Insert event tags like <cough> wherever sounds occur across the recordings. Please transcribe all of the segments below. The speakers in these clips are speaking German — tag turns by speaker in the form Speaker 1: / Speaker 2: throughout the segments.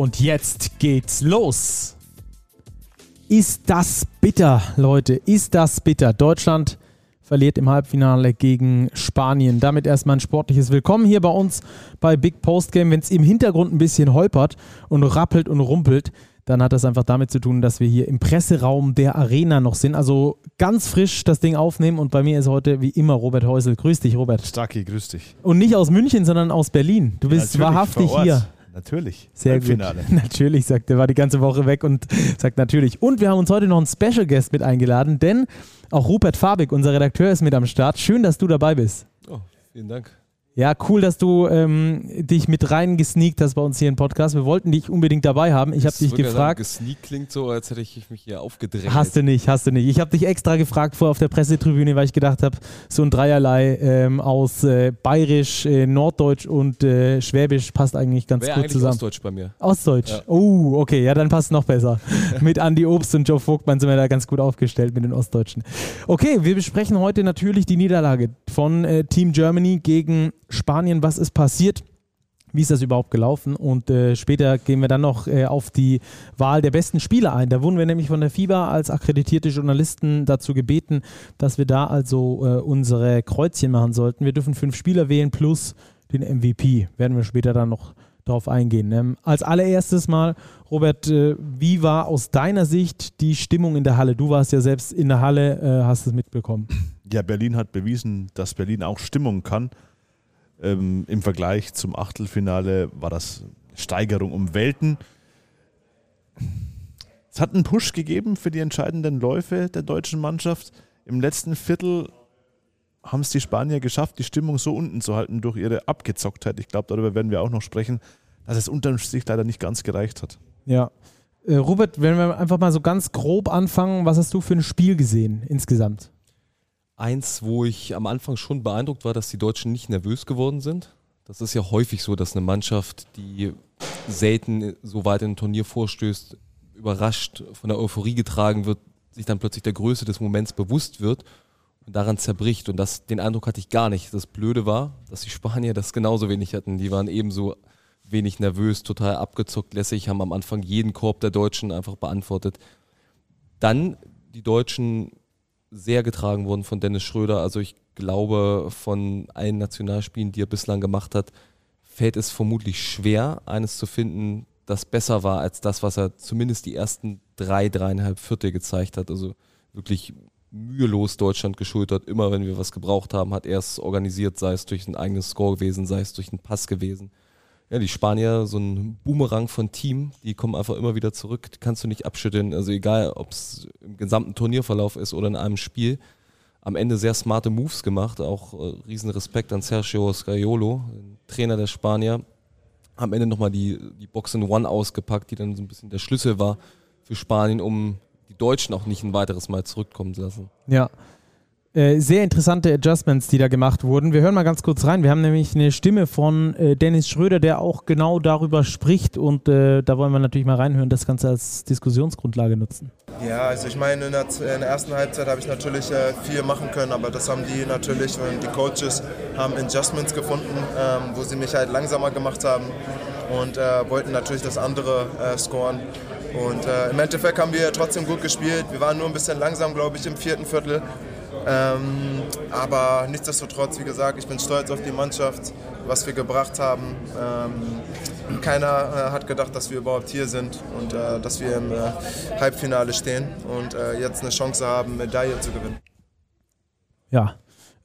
Speaker 1: Und jetzt geht's los. Ist das bitter, Leute? Ist das bitter? Deutschland verliert im Halbfinale gegen Spanien. Damit erstmal ein sportliches Willkommen hier bei uns bei Big Post Game. Wenn es im Hintergrund ein bisschen holpert und rappelt und rumpelt, dann hat das einfach damit zu tun, dass wir hier im Presseraum der Arena noch sind. Also ganz frisch das Ding aufnehmen und bei mir ist heute wie immer Robert Häusel. Grüß dich, Robert.
Speaker 2: Stacki, grüß dich.
Speaker 1: Und nicht aus München, sondern aus Berlin. Du bist
Speaker 2: Natürlich,
Speaker 1: wahrhaftig hier.
Speaker 2: Natürlich.
Speaker 1: Sehr gut. <laughs> Natürlich, sagt er, war die ganze Woche weg und sagt natürlich. Und wir haben uns heute noch einen Special Guest mit eingeladen, denn auch Rupert Fabig, unser Redakteur, ist mit am Start. Schön, dass du dabei bist.
Speaker 3: Oh, vielen Dank.
Speaker 1: Ja, cool, dass du ähm, dich mit reingesneakt hast bei uns hier im Podcast. Wir wollten dich unbedingt dabei haben. Ich habe dich gefragt.
Speaker 3: Gesneakt klingt so, als hätte ich mich hier aufgedrängt.
Speaker 1: Hast du nicht, hast du nicht. Ich habe dich extra gefragt vor auf der Pressetribüne, weil ich gedacht habe, so ein Dreierlei ähm, aus äh, Bayerisch, äh, Norddeutsch und äh, Schwäbisch passt eigentlich ganz
Speaker 3: Wäre
Speaker 1: gut
Speaker 3: eigentlich
Speaker 1: zusammen.
Speaker 3: Ostdeutsch bei mir.
Speaker 1: Ostdeutsch.
Speaker 3: Ja.
Speaker 1: Oh, okay, ja, dann passt noch besser. <laughs> mit Andy Obst und Joe Vogtmann sind wir da ganz gut aufgestellt mit den Ostdeutschen. Okay, wir besprechen heute natürlich die Niederlage von äh, Team Germany gegen Spanien. Was ist passiert? Wie ist das überhaupt gelaufen? Und äh, später gehen wir dann noch äh, auf die Wahl der besten Spieler ein. Da wurden wir nämlich von der FIBA als akkreditierte Journalisten dazu gebeten, dass wir da also äh, unsere Kreuzchen machen sollten. Wir dürfen fünf Spieler wählen plus den MVP. Werden wir später dann noch darauf eingehen. Ähm, als allererstes mal, Robert, äh, wie war aus deiner Sicht die Stimmung in der Halle? Du warst ja selbst in der Halle, äh, hast es mitbekommen.
Speaker 2: Ja, Berlin hat bewiesen, dass Berlin auch Stimmung kann. Ähm, Im Vergleich zum Achtelfinale war das Steigerung um Welten. Es hat einen Push gegeben für die entscheidenden Läufe der deutschen Mannschaft. Im letzten Viertel haben es die Spanier geschafft, die Stimmung so unten zu halten durch ihre Abgezocktheit. Ich glaube, darüber werden wir auch noch sprechen, dass es unterm Strich leider nicht ganz gereicht hat.
Speaker 1: Ja. Äh, Robert, wenn wir einfach mal so ganz grob anfangen, was hast du für ein Spiel gesehen insgesamt?
Speaker 3: Eins, wo ich am Anfang schon beeindruckt war, dass die Deutschen nicht nervös geworden sind. Das ist ja häufig so, dass eine Mannschaft, die selten so weit in ein Turnier vorstößt, überrascht von der Euphorie getragen wird, sich dann plötzlich der Größe des Moments bewusst wird und daran zerbricht. Und das, den Eindruck hatte ich gar nicht. Das Blöde war, dass die Spanier das genauso wenig hatten. Die waren ebenso wenig nervös, total abgezockt, lässig, haben am Anfang jeden Korb der Deutschen einfach beantwortet. Dann die Deutschen sehr getragen wurden von Dennis Schröder. Also ich glaube, von allen Nationalspielen, die er bislang gemacht hat, fällt es vermutlich schwer, eines zu finden, das besser war als das, was er zumindest die ersten drei, dreieinhalb Viertel gezeigt hat. Also wirklich mühelos Deutschland geschultert. Immer wenn wir was gebraucht haben, hat er es organisiert, sei es durch ein eigenes Score gewesen, sei es durch einen Pass gewesen. Ja, die Spanier, so ein Boomerang von Team, die kommen einfach immer wieder zurück, die kannst du nicht abschütteln. Also egal, ob es im gesamten Turnierverlauf ist oder in einem Spiel. Am Ende sehr smarte Moves gemacht, auch äh, riesen Respekt an Sergio Scariolo, den Trainer der Spanier. Am Ende nochmal die, die Box in One ausgepackt, die dann so ein bisschen der Schlüssel war für Spanien, um die Deutschen auch nicht ein weiteres Mal zurückkommen zu lassen.
Speaker 1: Ja. Äh, sehr interessante Adjustments, die da gemacht wurden. Wir hören mal ganz kurz rein. Wir haben nämlich eine Stimme von äh, Dennis Schröder, der auch genau darüber spricht und äh, da wollen wir natürlich mal reinhören, das Ganze als Diskussionsgrundlage nutzen.
Speaker 4: Ja, also ich meine, in der, in der ersten Halbzeit habe ich natürlich äh, viel machen können, aber das haben die natürlich und die Coaches haben Adjustments gefunden, ähm, wo sie mich halt langsamer gemacht haben und äh, wollten natürlich das andere scoren. Und äh, im Endeffekt haben wir trotzdem gut gespielt. Wir waren nur ein bisschen langsam, glaube ich, im vierten Viertel. Ähm, aber nichtsdestotrotz, wie gesagt, ich bin stolz auf die Mannschaft, was wir gebracht haben. Ähm, keiner äh, hat gedacht, dass wir überhaupt hier sind und äh, dass wir im äh, Halbfinale stehen und äh, jetzt eine Chance haben, Medaille zu gewinnen.
Speaker 1: Ja,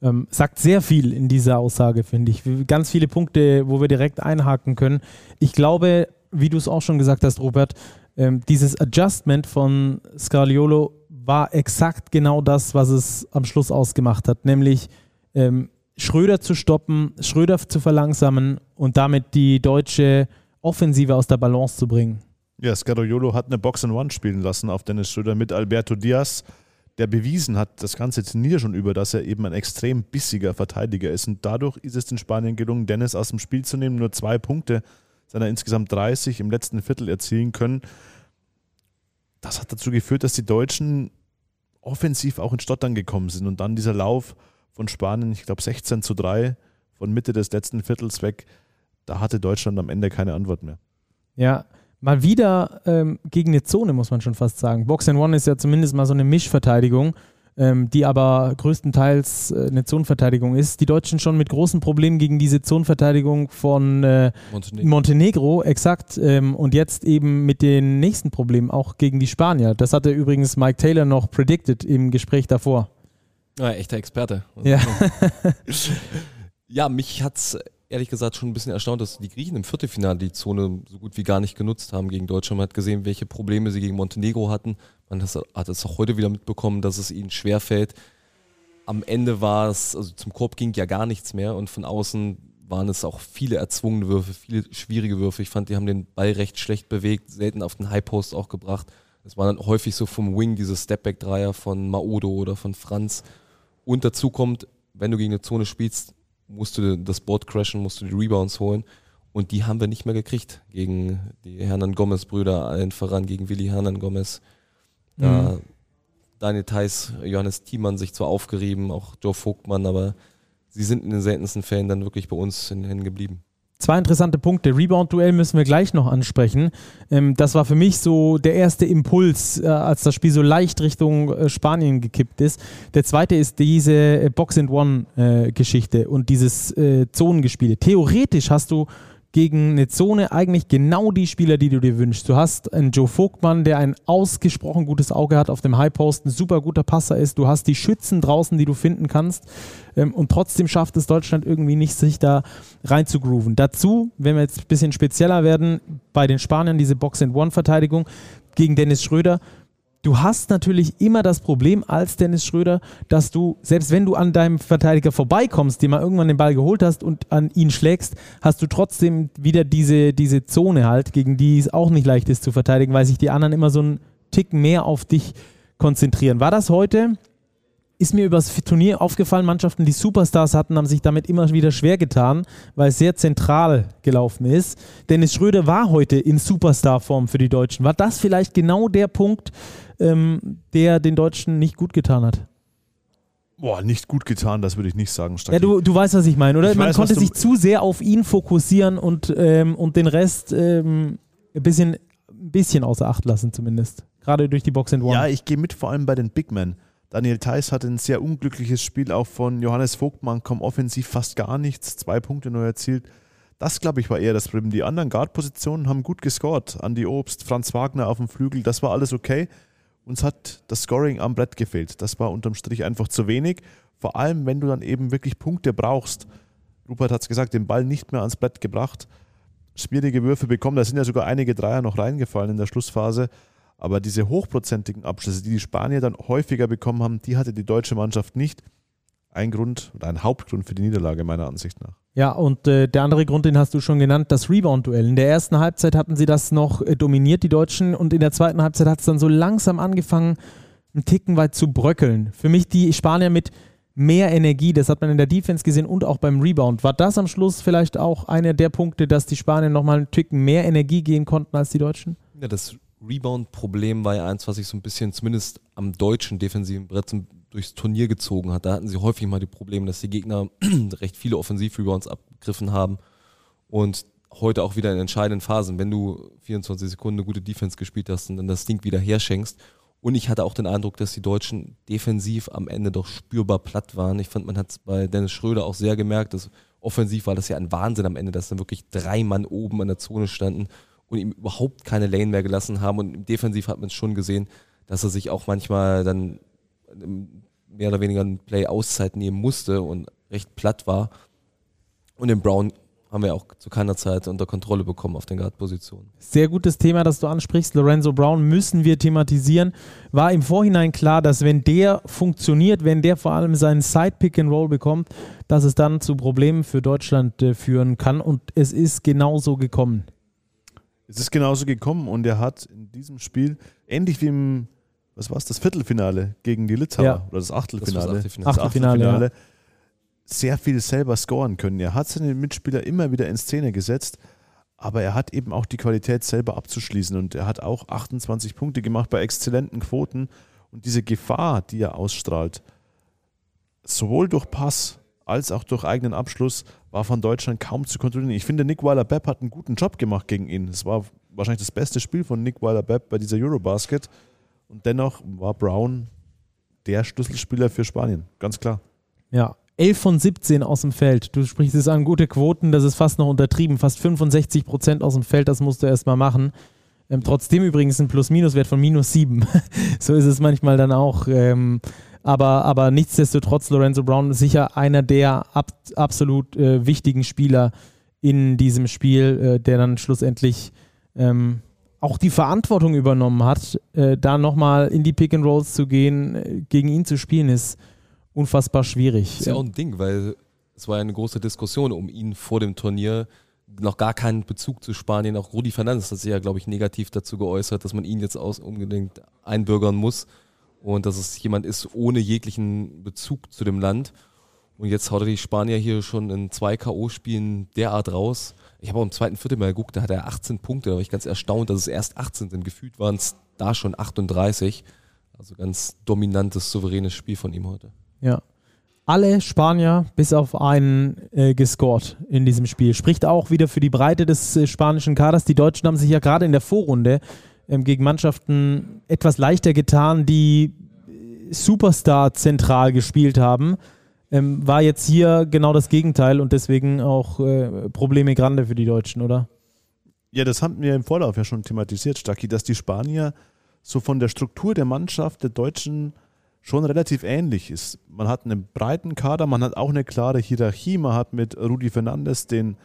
Speaker 1: ähm, sagt sehr viel in dieser Aussage, finde ich. Ganz viele Punkte, wo wir direkt einhaken können. Ich glaube, wie du es auch schon gesagt hast, Robert, ähm, dieses Adjustment von Scariolo war exakt genau das, was es am Schluss ausgemacht hat, nämlich ähm, Schröder zu stoppen, Schröder zu verlangsamen und damit die deutsche Offensive aus der Balance zu bringen.
Speaker 2: Ja, Scariolo hat eine Box and One spielen lassen auf Dennis Schröder mit Alberto Diaz, der bewiesen hat, das ganze Turnier schon über, dass er eben ein extrem bissiger Verteidiger ist. Und dadurch ist es den Spaniern gelungen, Dennis aus dem Spiel zu nehmen, nur zwei Punkte seiner insgesamt 30 im letzten Viertel erzielen können. Das hat dazu geführt, dass die Deutschen offensiv auch in Stottern gekommen sind und dann dieser Lauf von Spanien, ich glaube 16 zu 3 von Mitte des letzten Viertels weg, da hatte Deutschland am Ende keine Antwort mehr.
Speaker 1: Ja, mal wieder ähm, gegen eine Zone, muss man schon fast sagen. Box and One ist ja zumindest mal so eine Mischverteidigung, ähm, die aber größtenteils äh, eine Zonenverteidigung ist. Die Deutschen schon mit großen Problemen gegen diese Zonenverteidigung von äh, Montenegro. Montenegro, exakt. Ähm, und jetzt eben mit den nächsten Problemen auch gegen die Spanier. Das hatte übrigens Mike Taylor noch predicted im Gespräch davor.
Speaker 3: Ja, echter Experte.
Speaker 1: Ja. <laughs>
Speaker 3: ja, mich hat es ehrlich gesagt schon ein bisschen erstaunt, dass die Griechen im Viertelfinale die Zone so gut wie gar nicht genutzt haben gegen Deutschland. Man hat gesehen, welche Probleme sie gegen Montenegro hatten. Man hat es auch heute wieder mitbekommen, dass es ihnen schwerfällt. Am Ende war es, also zum Korb ging ja gar nichts mehr und von außen waren es auch viele erzwungene Würfe, viele schwierige Würfe. Ich fand, die haben den Ball recht schlecht bewegt, selten auf den High Post auch gebracht. Es war dann häufig so vom Wing diese Stepback-Dreier von Maodo oder von Franz. Und dazu kommt, wenn du gegen eine Zone spielst, musst du das Board crashen, musst du die Rebounds holen. Und die haben wir nicht mehr gekriegt gegen die Hernan Gomez-Brüder, allen voran gegen Willi Hernan Gomez. Da mhm. Daniel Theiss, Johannes Thiemann sich zwar aufgerieben, auch Joe Vogtmann, aber sie sind in den seltensten Fällen dann wirklich bei uns in den Händen geblieben.
Speaker 1: Zwei interessante Punkte. Rebound-Duell müssen wir gleich noch ansprechen. Ähm, das war für mich so der erste Impuls, äh, als das Spiel so leicht Richtung äh, Spanien gekippt ist. Der zweite ist diese äh, Box-and-One-Geschichte äh, und dieses äh, Zonengespiele. Theoretisch hast du gegen eine Zone eigentlich genau die Spieler, die du dir wünschst. Du hast einen Joe Vogtmann, der ein ausgesprochen gutes Auge hat auf dem High Post, ein super guter Passer ist. Du hast die Schützen draußen, die du finden kannst. Ähm, und trotzdem schafft es Deutschland irgendwie nicht, sich da rein zu grooven. Dazu, wenn wir jetzt ein bisschen spezieller werden, bei den Spaniern diese Box-and-One-Verteidigung gegen Dennis Schröder Du hast natürlich immer das Problem als Dennis Schröder, dass du, selbst wenn du an deinem Verteidiger vorbeikommst, dir mal irgendwann den Ball geholt hast und an ihn schlägst, hast du trotzdem wieder diese, diese Zone halt, gegen die es auch nicht leicht ist zu verteidigen, weil sich die anderen immer so einen Tick mehr auf dich konzentrieren. War das heute? Ist mir übers Turnier aufgefallen, Mannschaften, die Superstars hatten, haben sich damit immer wieder schwer getan, weil es sehr zentral gelaufen ist. Dennis Schröder war heute in Superstar-Form für die Deutschen. War das vielleicht genau der Punkt, ähm, der den Deutschen nicht gut getan hat?
Speaker 2: Boah, nicht gut getan, das würde ich nicht sagen.
Speaker 1: Stacki. Ja, du, du weißt, was ich meine, oder? Ich Man weiß, konnte sich zu sehr auf ihn fokussieren und, ähm, und den Rest ähm, ein, bisschen, ein bisschen außer Acht lassen, zumindest. Gerade durch die Box and One.
Speaker 2: Ja, ich gehe mit, vor allem bei den Big Men. Daniel Theiss hatte ein sehr unglückliches Spiel, auch von Johannes Vogtmann kommt offensiv fast gar nichts, zwei Punkte nur erzielt. Das, glaube ich, war eher das Problem. Die anderen Guard-Positionen haben gut gescored. Andi Obst, Franz Wagner auf dem Flügel, das war alles okay. Uns hat das Scoring am Brett gefehlt. Das war unterm Strich einfach zu wenig. Vor allem, wenn du dann eben wirklich Punkte brauchst. Rupert hat es gesagt, den Ball nicht mehr ans Brett gebracht. Schwierige Würfe bekommen. Da sind ja sogar einige Dreier noch reingefallen in der Schlussphase. Aber diese hochprozentigen Abschlüsse, die die Spanier dann häufiger bekommen haben, die hatte die deutsche Mannschaft nicht. Ein Grund oder ein Hauptgrund für die Niederlage meiner Ansicht nach.
Speaker 1: Ja, und äh, der andere Grund, den hast du schon genannt, das Rebound-Duell. In der ersten Halbzeit hatten sie das noch äh, dominiert, die Deutschen, und in der zweiten Halbzeit hat es dann so langsam angefangen, einen Ticken weit zu bröckeln. Für mich die Spanier mit mehr Energie, das hat man in der Defense gesehen und auch beim Rebound. War das am Schluss vielleicht auch einer der Punkte, dass die Spanier nochmal einen Ticken mehr Energie gehen konnten als die Deutschen?
Speaker 3: Ja, das Rebound-Problem war ja eins, was sich so ein bisschen zumindest am deutschen defensiven Brett durchs Turnier gezogen hat. Da hatten sie häufig mal die Probleme, dass die Gegner <clears throat> recht viele Offensiv-Rebounds abgegriffen haben und heute auch wieder in entscheidenden Phasen, wenn du 24 Sekunden eine gute Defense gespielt hast und dann das Ding wieder herschenkst. Und ich hatte auch den Eindruck, dass die Deutschen defensiv am Ende doch spürbar platt waren. Ich fand, man hat es bei Dennis Schröder auch sehr gemerkt, dass offensiv war das ja ein Wahnsinn am Ende, dass dann wirklich drei Mann oben an der Zone standen und ihm überhaupt keine Lane mehr gelassen haben. Und defensiv hat man es schon gesehen, dass er sich auch manchmal dann mehr oder weniger ein Play-Auszeit nehmen musste und recht platt war. Und den Brown haben wir auch zu keiner Zeit unter Kontrolle bekommen auf den Guard-Positionen.
Speaker 1: Sehr gutes Thema, das du ansprichst. Lorenzo Brown müssen wir thematisieren. War im Vorhinein klar, dass wenn der funktioniert, wenn der vor allem seinen Side-Pick-and-Roll bekommt, dass es dann zu Problemen für Deutschland äh, führen kann. Und es ist genauso gekommen.
Speaker 2: Es ist genauso gekommen und er hat in diesem Spiel, ähnlich wie im, was war es, das Viertelfinale gegen die Litauer
Speaker 1: Ja.
Speaker 2: oder das Achtelfinale,
Speaker 3: Das das Achtelfinale.
Speaker 1: Achtelfinale, ja.
Speaker 2: sehr viel selber scoren können. Er hat seine Mitspieler immer wieder in Szene gesetzt, aber er hat eben auch die Qualität selber abzuschließen und er hat auch 28 Punkte gemacht bei exzellenten Quoten und diese Gefahr, die er ausstrahlt, sowohl durch Pass als auch durch eigenen Abschluss, war von Deutschland kaum zu kontrollieren. Ich finde, Nick Weiler-Bepp hat einen guten Job gemacht gegen ihn. Es war wahrscheinlich das beste Spiel von Nick Weiler-Bepp bei dieser Eurobasket und dennoch war Brown der Schlüsselspieler für Spanien, ganz klar.
Speaker 1: Ja, 11 von 17 aus dem Feld. Du sprichst es an, gute Quoten, das ist fast noch untertrieben. Fast 65 Prozent aus dem Feld, das musst du erstmal machen. Ähm, trotzdem übrigens ein Plus-Minus-Wert von minus 7. <laughs> so ist es manchmal dann auch. Ähm, aber, aber nichtsdestotrotz, Lorenzo Brown ist sicher einer der ab, absolut äh, wichtigen Spieler in diesem Spiel, äh, der dann schlussendlich ähm, auch die Verantwortung übernommen hat, äh, da nochmal in die Pick and Rolls zu gehen, äh, gegen ihn zu spielen, ist unfassbar schwierig.
Speaker 3: ist ja auch ein Ding, weil es war ja eine große Diskussion um ihn vor dem Turnier. Noch gar keinen Bezug zu Spanien. Auch Rudi Fernandes hat sich ja, glaube ich, negativ dazu geäußert, dass man ihn jetzt aus unbedingt einbürgern muss und dass es jemand ist ohne jeglichen Bezug zu dem Land. Und jetzt haut er die Spanier hier schon in zwei K.O.-Spielen derart raus. Ich habe auch im zweiten Viertel mal geguckt, da hat er 18 Punkte. Da war ich ganz erstaunt, dass es erst 18 sind. Gefühlt waren es da schon 38. Also ganz dominantes, souveränes Spiel von ihm heute.
Speaker 1: Ja. Alle Spanier bis auf einen äh, gescored in diesem Spiel. Spricht auch wieder für die Breite des äh, spanischen Kaders. Die Deutschen haben sich ja gerade in der Vorrunde gegen Mannschaften etwas leichter getan, die Superstar zentral gespielt haben. Ähm, war jetzt hier genau das Gegenteil und deswegen auch äh, Probleme grande für die Deutschen, oder?
Speaker 2: Ja, das haben wir im Vorlauf ja schon thematisiert, Stacki, dass die Spanier so von der Struktur der Mannschaft der Deutschen schon relativ ähnlich ist. Man hat einen breiten Kader, man hat auch eine klare Hierarchie, man hat mit Rudi Fernandes den,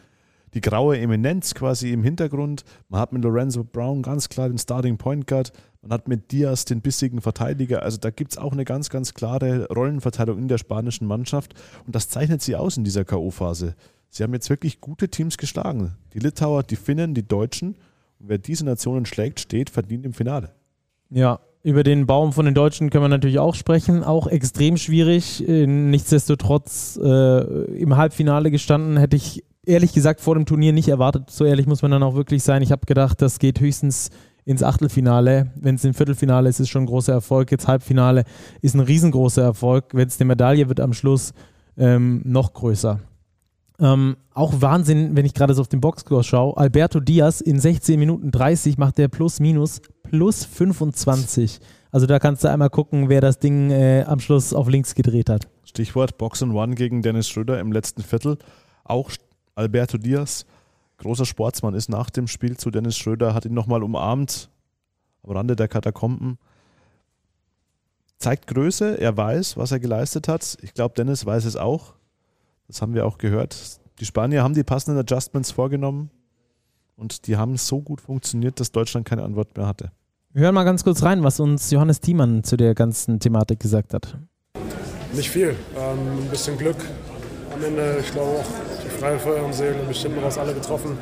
Speaker 2: die graue Eminenz quasi im Hintergrund, man hat mit Lorenzo Brown ganz klar den Starting Point Guard, man hat mit Diaz den bissigen Verteidiger, also da gibt es auch eine ganz, ganz klare Rollenverteilung in der spanischen Mannschaft und das zeichnet sie aus in dieser K.O.-Phase. Sie haben jetzt wirklich gute Teams geschlagen. Die Litauer, die Finnen, die Deutschen. Und wer diese Nationen schlägt, steht verdient im Finale.
Speaker 1: Ja, über den Baum von den Deutschen können wir natürlich auch sprechen. Auch extrem schwierig. Äh, Nichtsdestotrotz äh, im Halbfinale gestanden, hätte ich ehrlich gesagt vor dem Turnier nicht erwartet. So ehrlich muss man dann auch wirklich sein. Ich habe gedacht, das geht höchstens ins Achtelfinale. Wenn es im Viertelfinale ist, ist schon ein großer Erfolg. Jetzt Halbfinale ist ein riesengroßer Erfolg. Wenn es eine Medaille wird am Schluss, ähm, noch größer. Ähm, auch Wahnsinn, wenn ich gerade so auf den Boxscore schaue. Alberto Diaz in 16 Minuten 30 macht der plus minus plus 25. Also da kannst du einmal gucken, wer das Ding äh, am Schluss auf links gedreht hat.
Speaker 2: Stichwort Box and One gegen Dennis Schröder im letzten Viertel. Auch Alberto Diaz, großer Sportsmann, ist nach dem Spiel zu Dennis Schröder, hat ihn nochmal umarmt am Rande der Katakomben. Zeigt Größe, er weiß, was er geleistet hat. Ich glaube, Dennis weiß es auch. Das haben wir auch gehört. Die Spanier haben die passenden Adjustments vorgenommen und die haben so gut funktioniert, dass Deutschland keine Antwort mehr hatte.
Speaker 1: Wir hören mal ganz kurz rein, was uns Johannes Thiemann zu der ganzen Thematik gesagt hat.
Speaker 5: Nicht viel. Ähm, ein bisschen Glück am Ende. Ich glaube auch, die freie Feuer haben sie bestimmt raus alle getroffen.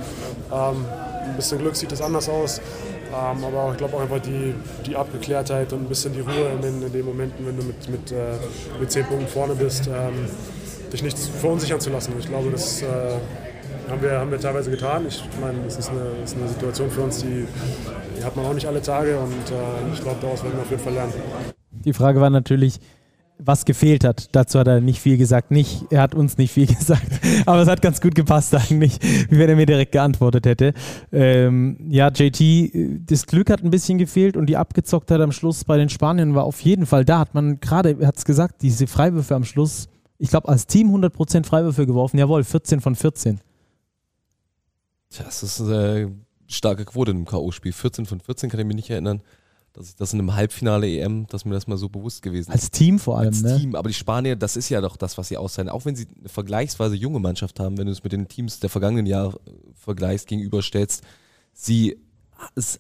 Speaker 5: Ähm, ein bisschen Glück sieht es anders aus. Ähm, aber ich glaube auch einfach die, die Abgeklärtheit und ein bisschen die Ruhe in den, in den Momenten, wenn du mit, mit, äh, mit zehn Punkten vorne bist, ähm, dich nicht verunsichern zu lassen. Ich glaube, das äh, haben, wir, haben wir teilweise getan. Ich meine, es ist ist eine Situation für uns, die, die hat man auch nicht alle Tage und äh, ich glaube, daraus werden wir auf jeden Fall lernen.
Speaker 1: Die Frage war natürlich, was gefehlt hat. Dazu hat er nicht viel gesagt. Nicht, er hat uns nicht viel <laughs> gesagt. Aber es hat ganz gut gepasst eigentlich, wie <laughs> wenn er mir direkt geantwortet hätte. Ähm, ja, JT, das Glück hat ein bisschen gefehlt und die Abgezocktheit am Schluss bei den Spaniern war auf jeden Fall da. Hat man gerade, er hat es gesagt, diese Freiwürfe am Schluss, ich glaube, als Team 100% Freiwürfe geworfen. Jawohl, 14 von 14.
Speaker 3: Tja, das ist eine starke Quote einem K.O.-Spiel. 14 von 14 kann ich mich nicht erinnern, dass ich das in einem Halbfinale EM, dass mir das mal so bewusst gewesen ist.
Speaker 1: Als Team vor allem,
Speaker 3: Als
Speaker 1: ne?
Speaker 3: Team. Aber die Spanier, das ist ja doch das, was sie auszeichnen. Auch wenn sie eine vergleichsweise junge Mannschaft haben, wenn du es mit den Teams der vergangenen Jahre äh, vergleichst, gegenüberstellst, sie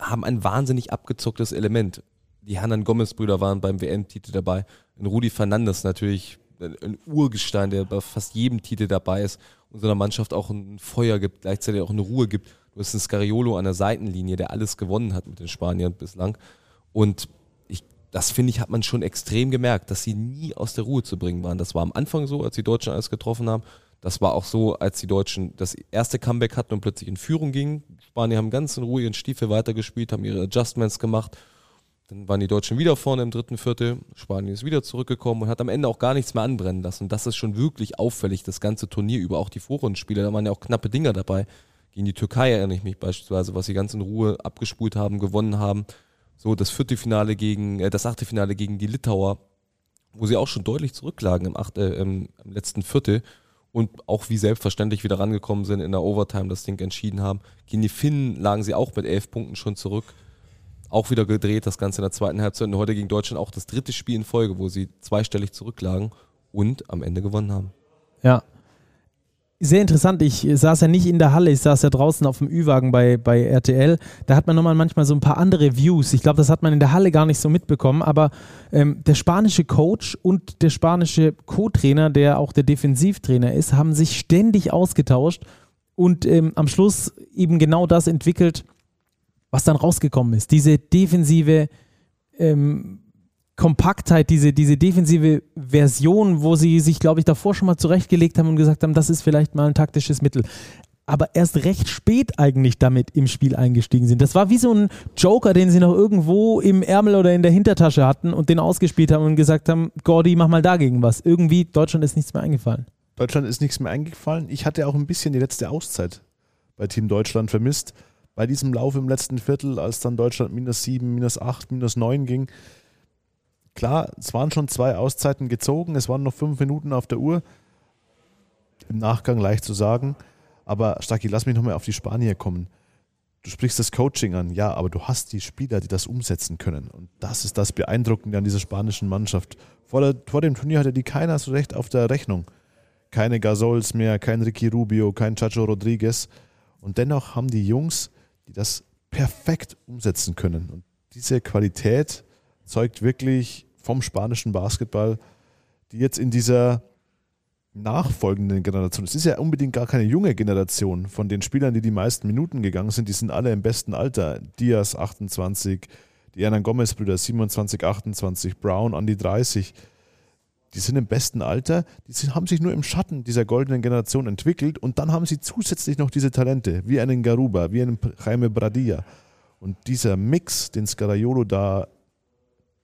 Speaker 3: haben ein wahnsinnig abgezocktes Element. Die Hernan Gomez-Brüder waren beim WM-Titel dabei. Und Rudi Fernandes natürlich ein ein Urgestein, der bei fast jedem Titel dabei ist und so einer Mannschaft auch ein Feuer gibt, gleichzeitig auch eine Ruhe gibt. Du hast einen Scariolo an der Seitenlinie, der alles gewonnen hat mit den Spaniern bislang. Und ich, das finde ich, hat man schon extrem gemerkt, dass sie nie aus der Ruhe zu bringen waren. Das war am Anfang so, als die Deutschen alles getroffen haben. Das war auch so, als die Deutschen das erste Comeback hatten und plötzlich in Führung gingen. Spanier haben ganz in Ruhe ihren Stiefel weitergespielt, haben ihre Adjustments gemacht. Dann waren die Deutschen wieder vorne im dritten Viertel. Spanien ist wieder zurückgekommen und hat am Ende auch gar nichts mehr anbrennen lassen. Und das ist schon wirklich auffällig, das ganze Turnier über. Auch die Vorrundenspiele, da waren ja auch knappe Dinger dabei. Gegen die Türkei erinnere ich mich beispielsweise, was sie ganz in Ruhe abgespult haben, gewonnen haben. So das vierte Finale gegen, äh, das achte Finale gegen die Litauer, wo sie auch schon deutlich zurücklagen im, acht, äh, im letzten Viertel und auch wie selbstverständlich wieder rangekommen sind in der Overtime, das Ding entschieden haben. Gegen die Finnen lagen sie auch mit elf Punkten schon zurück. Auch wieder gedreht, das Ganze in der zweiten Halbzeit. Und heute gegen Deutschland auch das dritte Spiel in Folge, wo sie zweistellig zurücklagen und am Ende gewonnen haben.
Speaker 1: Ja, sehr interessant. Ich saß ja nicht in der Halle, ich saß ja draußen auf dem Ü-Wagen bei, bei RTL. Da hat man nochmal manchmal so ein paar andere Views. Ich glaube, das hat man in der Halle gar nicht so mitbekommen. Aber ähm, der spanische Coach und der spanische Co-Trainer, der auch der Defensivtrainer ist, haben sich ständig ausgetauscht und ähm, am Schluss eben genau das entwickelt, was dann rausgekommen ist. Diese defensive ähm, Kompaktheit, diese, diese defensive Version, wo sie sich, glaube ich, davor schon mal zurechtgelegt haben und gesagt haben, das ist vielleicht mal ein taktisches Mittel. Aber erst recht spät eigentlich damit im Spiel eingestiegen sind. Das war wie so ein Joker, den sie noch irgendwo im Ärmel oder in der Hintertasche hatten und den ausgespielt haben und gesagt haben, Gordy, mach mal dagegen was. Irgendwie, Deutschland ist nichts mehr eingefallen.
Speaker 2: Deutschland ist nichts mehr eingefallen. Ich hatte auch ein bisschen die letzte Auszeit bei Team Deutschland vermisst. Bei diesem Lauf im letzten Viertel, als dann Deutschland minus sieben, minus acht, minus neun ging, Klar, es waren schon zwei Auszeiten gezogen, es waren noch fünf Minuten auf der Uhr. Im Nachgang leicht zu sagen. Aber Stacki, lass mich nochmal auf die Spanier kommen. Du sprichst das Coaching an, ja, aber du hast die Spieler, die das umsetzen können. Und das ist das Beeindruckende an dieser spanischen Mannschaft. Vor, der, vor dem Turnier hatte die keiner so recht auf der Rechnung. Keine Gasols mehr, kein Ricky Rubio, kein Chacho Rodriguez. Und dennoch haben die Jungs, die das perfekt umsetzen können. Und diese Qualität zeugt wirklich vom spanischen Basketball, die jetzt in dieser nachfolgenden Generation, es ist ja unbedingt gar keine junge Generation von den Spielern, die die meisten Minuten gegangen sind, die sind alle im besten Alter. Diaz 28, die Hernan Gomez-Brüder 27, 28, Brown an die 30. Die sind im besten Alter, die sind, haben sich nur im Schatten dieser goldenen Generation entwickelt und dann haben sie zusätzlich noch diese Talente, wie einen Garuba, wie einen Jaime Bradia. Und dieser Mix, den Scaraiolo da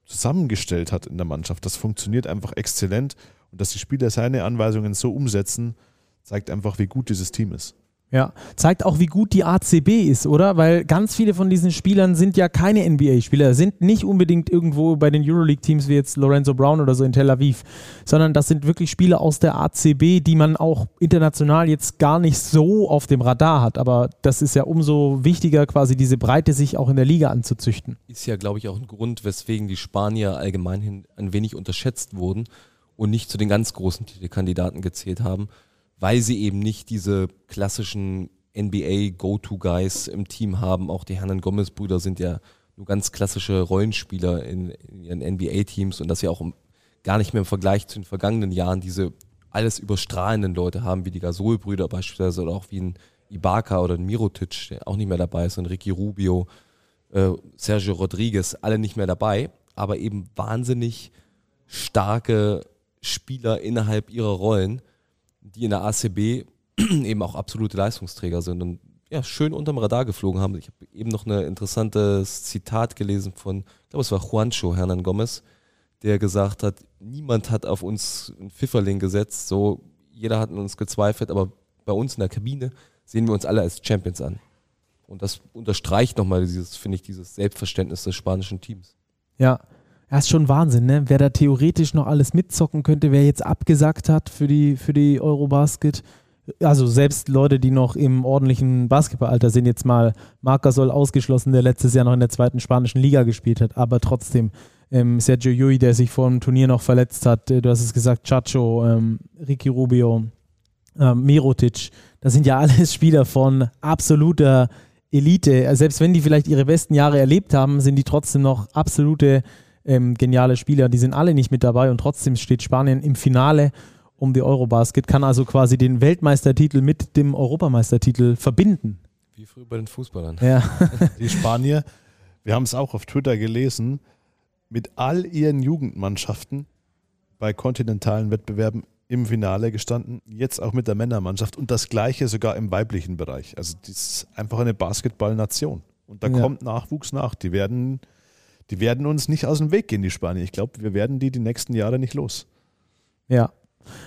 Speaker 2: zusammengestellt hat in der Mannschaft. Das funktioniert einfach exzellent und dass die Spieler seine Anweisungen so umsetzen, zeigt einfach, wie gut dieses Team ist.
Speaker 1: Ja, zeigt auch, wie gut die ACB ist, oder? Weil ganz viele von diesen Spielern sind ja keine NBA-Spieler, sind nicht unbedingt irgendwo bei den Euroleague-Teams wie jetzt Lorenzo Brown oder so in Tel Aviv, sondern das sind wirklich Spieler aus der ACB, die man auch international jetzt gar nicht so auf dem Radar hat. Aber das ist ja umso wichtiger, quasi diese Breite sich auch in der Liga anzuzüchten.
Speaker 3: Ist ja, glaube ich, auch ein Grund, weswegen die Spanier allgemein ein wenig unterschätzt wurden und nicht zu den ganz großen Titelkandidaten gezählt haben weil sie eben nicht diese klassischen NBA-Go-To-Guys im Team haben. Auch die Hernan Gomez-Brüder sind ja nur ganz klassische Rollenspieler in, in ihren NBA-Teams und dass sie auch gar nicht mehr im Vergleich zu den vergangenen Jahren diese alles überstrahlenden Leute haben, wie die Gasol-Brüder beispielsweise oder auch wie ein Ibaka oder ein Mirotic, der auch nicht mehr dabei ist, und Ricky Rubio, äh, Sergio Rodriguez, alle nicht mehr dabei, aber eben wahnsinnig starke Spieler innerhalb ihrer Rollen die in der ACB <clears throat> eben auch absolute Leistungsträger sind und ja, schön unterm Radar geflogen haben. Ich habe eben noch ein interessantes Zitat gelesen von, ich glaube, es war Juancho Hernan Gomez, der gesagt hat, niemand hat auf uns einen Pfifferling gesetzt, so jeder hat an uns gezweifelt, aber bei uns in der Kabine sehen wir uns alle als Champions an. Und das unterstreicht nochmal dieses, finde ich, dieses Selbstverständnis des spanischen Teams.
Speaker 1: Ja, das ist schon Wahnsinn, ne? Wer da theoretisch noch alles mitzocken könnte, wer jetzt abgesagt hat für die, für die Eurobasket. Also selbst Leute, die noch im ordentlichen Basketballalter sind, jetzt mal Marc Gasol ausgeschlossen, der letztes Jahr noch in der zweiten spanischen Liga gespielt hat, aber trotzdem ähm, Sergio Yui, der sich vor dem Turnier noch verletzt hat, äh, du hast es gesagt, Chacho, ähm, Ricky Rubio, ähm, Mirotic, das sind ja <laughs> alles Spieler von absoluter Elite. Also selbst wenn die vielleicht ihre besten Jahre erlebt haben, sind die trotzdem noch absolute ähm, geniale Spieler. Die sind alle nicht mit dabei und trotzdem steht Spanien im Finale um die Eurobasket, kann also quasi den Weltmeistertitel mit dem Europameistertitel verbinden.
Speaker 3: Wie früher bei den Fußballern.
Speaker 1: Ja. <laughs>
Speaker 2: Die Spanier, wir haben es auch auf Twitter gelesen, mit all ihren Jugendmannschaften bei kontinentalen Wettbewerben im Finale gestanden, jetzt auch mit der Männermannschaft und das gleiche sogar im weiblichen Bereich. Also das ist einfach eine Basketballnation. Und da
Speaker 1: Ja.
Speaker 2: kommt Nachwuchs nach. Die werden, die werden uns nicht aus dem Weg gehen, die Spanier. Ich glaube, wir werden die die nächsten Jahre nicht los.
Speaker 1: Ja.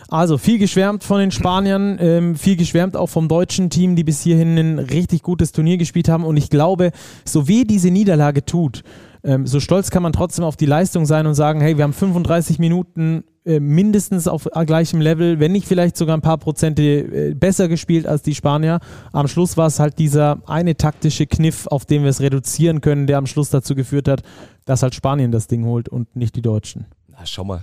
Speaker 1: Also viel geschwärmt von den Spaniern, ähm, viel geschwärmt auch vom deutschen Team, die bis hierhin ein richtig gutes Turnier gespielt haben. Und ich glaube, so weh diese Niederlage tut, ähm, so stolz kann man trotzdem auf die Leistung sein und sagen, hey, wir haben 35 Minuten äh, mindestens auf äh, gleichem Level, wenn nicht vielleicht sogar ein paar Prozente äh, besser gespielt als die Spanier. Am Schluss war es halt dieser eine taktische Kniff, auf den wir es reduzieren können, der am Schluss dazu geführt hat, dass halt Spanien das Ding holt und nicht die Deutschen.
Speaker 3: Na, schau mal,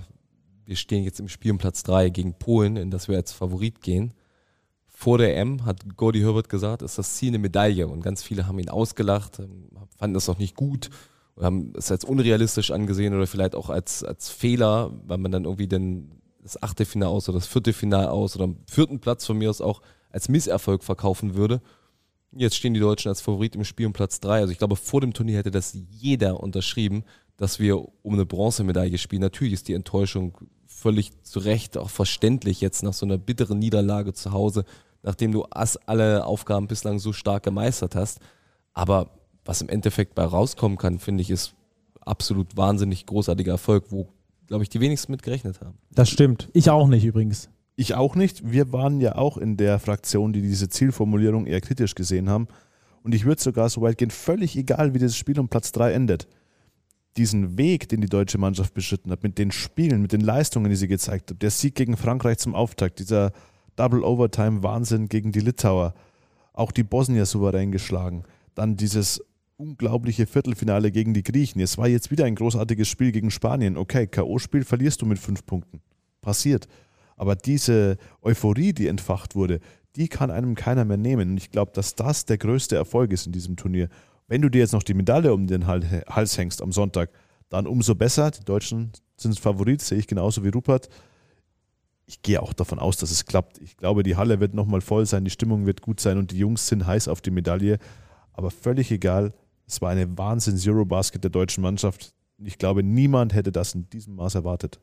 Speaker 3: wir stehen jetzt im Spiel um Platz 3 gegen Polen, in das wir als Favorit gehen. Vor der M hat Gordy Herbert gesagt, ist das Ziel eine Medaille. Und ganz viele haben ihn ausgelacht, ähm, fanden das auch nicht gut und haben es als unrealistisch angesehen oder vielleicht auch als, als Fehler, weil man dann irgendwie den, das achte Finale aus oder das vierte Finale aus oder am vierten Platz von mir aus auch als Misserfolg verkaufen würde. Jetzt stehen die Deutschen als Favorit im Spiel um Platz 3. Also ich glaube, vor dem Turnier hätte das jeder unterschrieben, dass wir um eine Bronzemedaille spielen. Natürlich ist die Enttäuschung völlig zu Recht auch verständlich jetzt nach so einer bitteren Niederlage zu Hause, nachdem du alle Aufgaben bislang so stark gemeistert hast. Aber was im Endeffekt bei rauskommen kann, finde ich, ist absolut wahnsinnig großartiger Erfolg, wo, glaube ich, die wenigsten mit gerechnet haben.
Speaker 1: Das stimmt. Ich auch nicht übrigens.
Speaker 2: Ich auch nicht. Wir waren ja auch in der Fraktion, die diese Zielformulierung eher kritisch gesehen haben. Und ich würde sogar so weit gehen, völlig egal, wie das Spiel um Platz 3 endet. Diesen Weg, den die deutsche Mannschaft beschritten hat, mit den Spielen, mit den Leistungen, die sie gezeigt hat, der Sieg gegen Frankreich zum Auftakt, dieser Double Overtime Wahnsinn gegen die Litauer, auch die Bosnier souverän geschlagen, dann dieses unglaubliche Viertelfinale gegen die Griechen. Es war jetzt wieder ein großartiges Spiel gegen Spanien. Okay, K.O.-Spiel verlierst du mit fünf Punkten. Passiert. Aber diese Euphorie, die entfacht wurde, die kann einem keiner mehr nehmen. Und ich glaube, dass das der größte Erfolg ist in diesem Turnier. Wenn du dir jetzt noch die Medaille um den Hal- Hals hängst am Sonntag, dann umso besser. Die Deutschen sind Favorit, sehe ich genauso wie Rupert. Ich gehe auch davon aus, dass es klappt. Ich glaube, die Halle wird nochmal voll sein, die Stimmung wird gut sein und die Jungs sind heiß auf die Medaille. Aber völlig egal, es war eine Wahnsinns-Eurobasket der deutschen Mannschaft. Ich glaube, niemand hätte das in diesem Maß erwartet.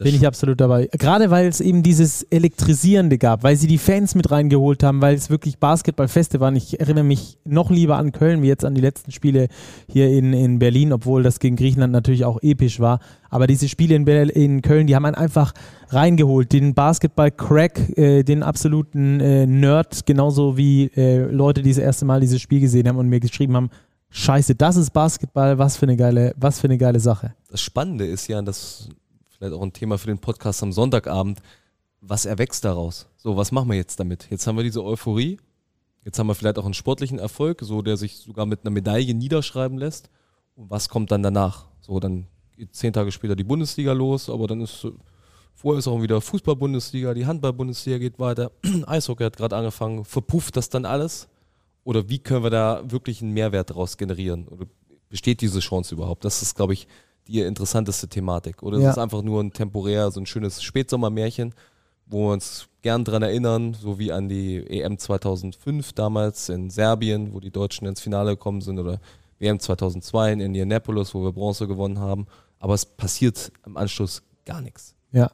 Speaker 3: Das
Speaker 1: Bin ich absolut dabei. Gerade weil es eben dieses Elektrisierende gab, weil sie die Fans mit reingeholt haben, weil es wirklich Basketballfeste waren. Ich erinnere mich noch lieber an Köln wie jetzt an die letzten Spiele hier in, in Berlin, obwohl das gegen Griechenland natürlich auch episch war. Aber diese Spiele in, Berl in Köln, die haben einen einfach reingeholt. Den Basketball-Crack, äh, den absoluten äh, Nerd, genauso wie äh, Leute, die das erste Mal dieses Spiel gesehen haben und mir geschrieben haben, Scheiße, das ist Basketball, was für eine geile, was für eine geile Sache.
Speaker 3: das Spannende ist ja, das vielleicht auch ein Thema für den Podcast am Sonntagabend, was erwächst daraus? So, was machen wir jetzt damit? Jetzt haben wir diese Euphorie, jetzt haben wir vielleicht auch einen sportlichen Erfolg, so der sich sogar mit einer Medaille niederschreiben lässt. Und was kommt dann danach? So, dann geht zehn Tage später die Bundesliga los, aber dann ist vorher ist auch wieder Fußball-Bundesliga, die Handball-Bundesliga geht weiter, <clears throat> Eishockey hat gerade angefangen, verpufft das dann alles? Oder wie können wir da wirklich einen Mehrwert daraus generieren? Oder besteht diese Chance überhaupt? Das ist, glaube ich, die interessanteste Thematik. Oder
Speaker 1: Ja.
Speaker 3: es ist einfach nur ein temporär, so ein schönes Spätsommermärchen, wo wir uns gern dran erinnern, so wie an die EM 2005 damals in Serbien, wo die Deutschen ins Finale gekommen sind, oder WM 2002 in Indianapolis, wo wir Bronze gewonnen haben. Aber es passiert im Anschluss gar nichts.
Speaker 1: Ja.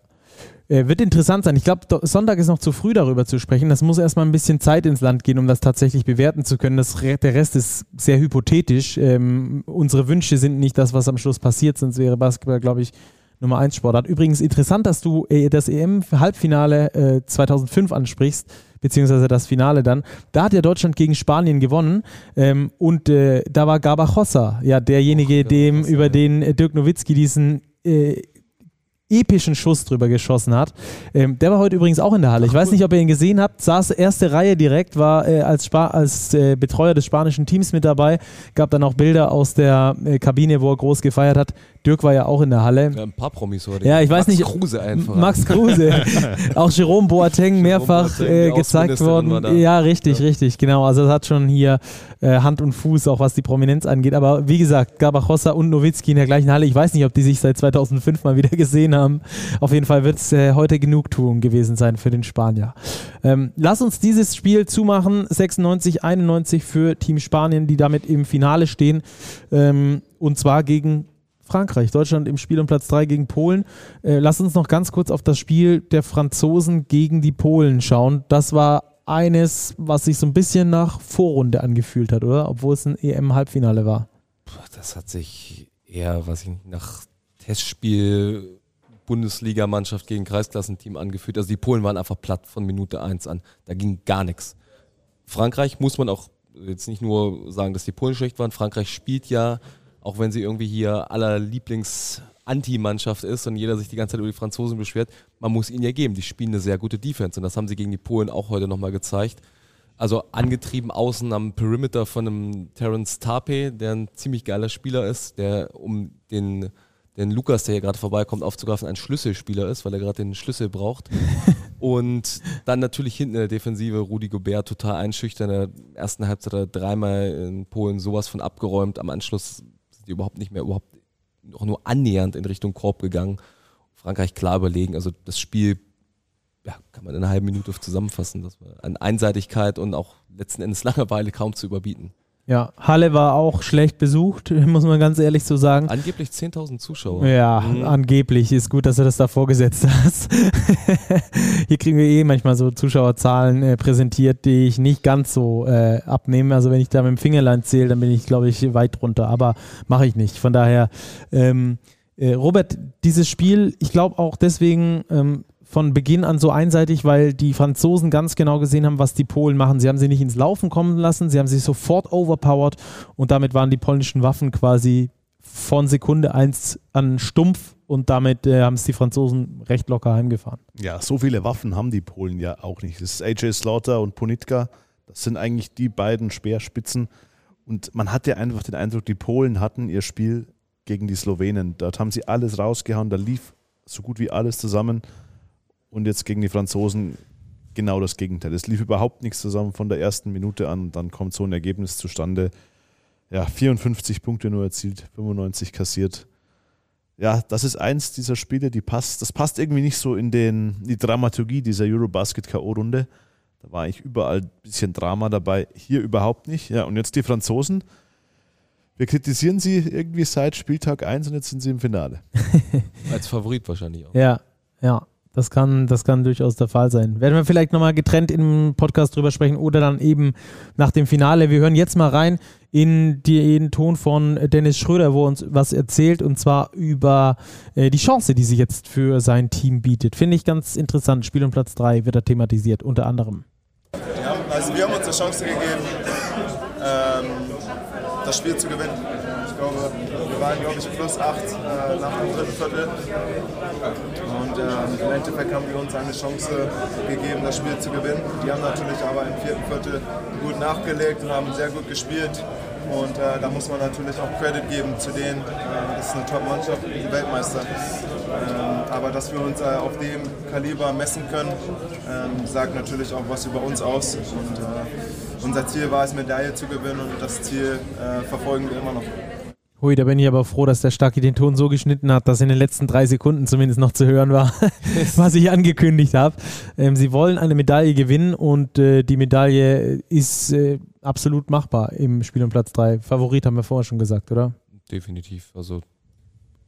Speaker 1: Äh, wird interessant sein. Ich glaube, Sonntag ist noch zu früh darüber zu sprechen. Das muss erstmal ein bisschen Zeit ins Land gehen, um das tatsächlich bewerten zu können. Das, der Rest ist sehr hypothetisch. Ähm, unsere Wünsche sind nicht das, was am Schluss passiert, sonst wäre Basketball, glaube ich, Nummer 1 Sportart. Übrigens interessant, dass du äh, das EM-Halbfinale äh, 2005 ansprichst, beziehungsweise das Finale dann. Da hat ja Deutschland gegen Spanien gewonnen ähm, und äh, da war Garbajosa, ja derjenige,
Speaker 3: Och,
Speaker 1: dem über
Speaker 3: ja.
Speaker 1: den äh, Dirk Nowitzki diesen äh, epischen Schuss drüber geschossen hat. Ähm, der war heute übrigens auch in der Halle. Ich weiß nicht, ob ihr ihn gesehen habt. Saß erste Reihe direkt, war äh, als, Spa als äh, Betreuer des spanischen Teams mit dabei. Gab dann auch Bilder aus der äh, Kabine, wo er groß gefeiert hat. Dirk war ja auch in der Halle.
Speaker 3: Ja, ein paar Promis heute.
Speaker 1: Ja, ich weiß
Speaker 3: Max
Speaker 1: nicht-
Speaker 3: Kruse einfach.
Speaker 1: Max Kruse, <laughs> auch Jerome Boateng mehrfach
Speaker 3: Boateng,
Speaker 1: äh, gezeigt worden. Ja, richtig,
Speaker 3: Ja.
Speaker 1: richtig, genau. Also es hat schon hier äh, Hand und Fuß, auch was die Prominenz angeht. Aber wie gesagt, Gabachossa und Nowitzki in der gleichen Halle. Ich weiß nicht, ob die sich seit 2005 mal wieder gesehen haben. Auf jeden Fall wird es äh, heute Genugtuung gewesen sein für den Spanier. Ähm, lass uns dieses Spiel zumachen. 96, 91 für Team Spanien, die damit im Finale stehen. Ähm, und zwar gegen Frankreich. Deutschland im Spiel um Platz 3 gegen Polen. Äh, lass uns noch ganz kurz auf das Spiel der Franzosen gegen die Polen schauen. Das war eines, was sich so ein bisschen nach Vorrunde angefühlt hat, oder? Obwohl es ein EM-Halbfinale war.
Speaker 3: Das hat sich eher, was ich nach Testspiel Bundesligamannschaft gegen Kreisklassenteam angefühlt. Also die Polen waren einfach platt von Minute 1 an. Da ging gar nichts. Frankreich muss man auch jetzt nicht nur sagen, dass die Polen schlecht waren. Frankreich spielt ja, auch wenn sie irgendwie hier aller Lieblings Anti-Mannschaft ist und jeder sich die ganze Zeit über die Franzosen beschwert, man muss ihnen ja geben. Die spielen eine sehr gute Defense und das haben sie gegen die Polen auch heute nochmal gezeigt. Also angetrieben außen am Perimeter von einem Terence Tarpe, der ein ziemlich geiler Spieler ist, der um den, den Lukas, der hier gerade vorbeikommt, aufzugreifen, ein Schlüsselspieler ist, weil er gerade den Schlüssel braucht. <laughs> und dann natürlich hinten in der Defensive Rudi Gobert total einschüchtern. In der ersten Halbzeit hat er dreimal in Polen sowas von abgeräumt. Am Anschluss sind die überhaupt nicht mehr überhaupt auch nur annähernd in Richtung Korb gegangen. Frankreich klar überlegen. Also das Spiel ja, kann man in einer halben Minute zusammenfassen. Das war an Einseitigkeit und auch letzten Endes Langeweile kaum zu überbieten.
Speaker 1: Ja, Halle war auch schlecht besucht, <laughs> muss man ganz ehrlich so sagen.
Speaker 3: Angeblich 10.000 Zuschauer.
Speaker 1: Ja, mhm. angeblich. Ist gut, dass du das da vorgesetzt <laughs> hast. Hier kriegen wir eh manchmal so Zuschauerzahlen äh, präsentiert, die ich nicht ganz so äh, abnehme. Also wenn ich da mit dem Fingerlein zähle, dann bin ich, glaube ich, weit drunter. Aber mache ich nicht. Von daher, ähm, äh, Robert, dieses Spiel, ich glaube auch deswegen ähm, von Beginn an so einseitig, weil die Franzosen ganz genau gesehen haben, was die Polen machen. Sie haben sie nicht ins Laufen kommen lassen, sie haben sie sofort overpowered und damit waren die polnischen Waffen quasi von Sekunde 1 an stumpf und damit äh, haben es die Franzosen recht locker heimgefahren.
Speaker 2: Ja, so viele Waffen haben die Polen ja auch nicht. Das ist AJ Slaughter und Ponitka, das sind eigentlich die beiden Speerspitzen und man hatte einfach den Eindruck, die Polen hatten ihr Spiel gegen die Slowenen. Dort haben sie alles rausgehauen, da lief so gut wie alles zusammen. Und jetzt gegen die Franzosen genau das Gegenteil. Es lief überhaupt nichts zusammen von der ersten Minute an. Dann kommt so ein Ergebnis zustande. Ja, 54 Punkte nur erzielt, 95 kassiert. Ja, das ist eins dieser Spiele, die passt, das passt irgendwie nicht so in den, die Dramaturgie dieser Eurobasket K.O.-Runde. Da war eigentlich überall ein bisschen Drama dabei, hier überhaupt nicht. Ja, und jetzt die Franzosen. Wir kritisieren sie irgendwie seit Spieltag 1 und jetzt sind sie im Finale. <laughs>
Speaker 3: Als Favorit wahrscheinlich auch.
Speaker 1: Ja, ja. Das kann, das kann durchaus der Fall sein. Werden wir vielleicht nochmal getrennt im Podcast drüber sprechen oder dann eben nach dem Finale. Wir hören jetzt mal rein in den Ton von Dennis Schröder, wo er uns was erzählt und zwar über äh, die Chance, die sich jetzt für sein Team bietet. Finde ich ganz interessant. Spiel um Platz 3 wird er thematisiert, unter anderem.
Speaker 4: Ja, also wir haben uns eine Chance gegeben, ähm, das Spiel zu gewinnen. Ich glaube, wir waren, glaube ich, plus 8 äh, nach dem dritten Viertel. Und ähm, im Endeffekt haben wir uns eine Chance gegeben, das Spiel zu gewinnen. Die haben natürlich aber im vierten Viertel gut nachgelegt und haben sehr gut gespielt. Und äh, da muss man natürlich auch Credit geben zu denen. Äh, das ist eine Top-Mannschaft, die Weltmeister. Ähm, aber dass wir uns äh, auf dem Kaliber messen können, ähm, sagt natürlich auch was über uns aus. Und äh, unser Ziel war es, Medaille zu gewinnen und das Ziel äh, verfolgen wir immer noch.
Speaker 1: Hui, da bin ich aber froh, dass der Stacki den Ton so geschnitten hat, dass in den letzten drei Sekunden zumindest noch zu hören war, <laughs> was ich angekündigt habe. Ähm, sie wollen eine Medaille gewinnen und äh, die Medaille ist äh, absolut machbar im Spiel um Platz 3. Favorit haben wir vorher schon gesagt, oder?
Speaker 3: Definitiv. Also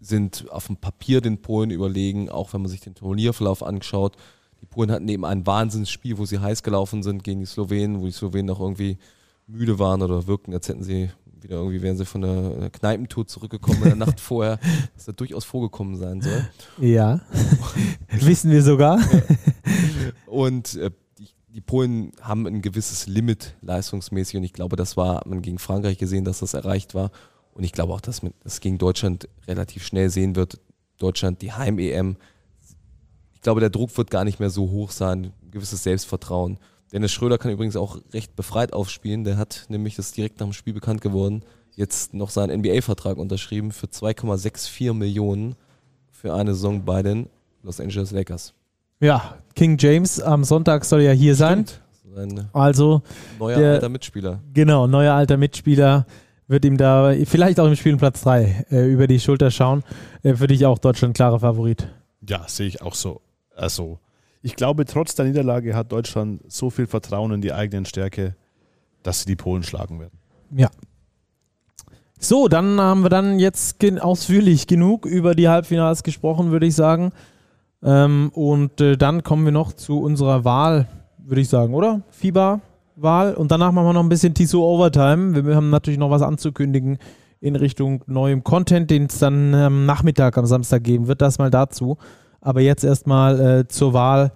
Speaker 3: sind auf dem Papier den Polen überlegen, auch wenn man sich den Turnierverlauf anschaut. Die Polen hatten eben ein Wahnsinnsspiel, wo sie heiß gelaufen sind gegen die Slowenen, wo die Slowenen auch irgendwie müde waren oder wirkten, als hätten sie wieder irgendwie wären sie von der Kneipentour zurückgekommen in der Nacht <laughs> vorher, dass das durchaus vorgekommen sein soll.
Speaker 1: Ja, <laughs> wissen wir sogar.
Speaker 3: Und äh, die, die, Polen haben ein gewisses Limit leistungsmäßig und ich glaube, das war, hat man gegen Frankreich gesehen, dass das erreicht war. Und ich glaube auch, dass man das gegen Deutschland relativ schnell sehen wird. Deutschland, die Heim-EM. Ich glaube, der Druck wird gar nicht mehr so hoch sein, ein gewisses Selbstvertrauen. Dennis Schröder kann übrigens auch recht befreit aufspielen. Der hat nämlich, das ist direkt nach dem Spiel bekannt geworden, jetzt noch seinen NBA-Vertrag unterschrieben für 2,64 Millionen für eine Saison bei den Los Angeles Lakers.
Speaker 1: Ja, King James am Sonntag soll ja hier Stimmt. sein. Sein also
Speaker 3: neuer der, alter Mitspieler.
Speaker 1: Genau, neuer alter Mitspieler wird ihm da vielleicht auch im Spiel Platz 3 äh, über die Schulter schauen. Äh, für dich auch Deutschland klarer Favorit.
Speaker 2: Ja, sehe ich auch so. Also, ich glaube, trotz der Niederlage hat Deutschland so viel Vertrauen in die eigenen Stärke, dass sie die Polen schlagen werden.
Speaker 1: Ja. So, dann haben wir dann jetzt ausführlich genug über die Halbfinals gesprochen, würde ich sagen. Ähm, und äh, dann kommen wir noch zu unserer Wahl, würde ich sagen, oder? FIBA-Wahl. Und danach machen wir noch ein bisschen Tissot Overtime. Wir haben natürlich noch was anzukündigen in Richtung neuem Content, den es dann am Nachmittag, am Samstag geben wird. Das mal dazu. Aber jetzt erstmal äh, zur Wahl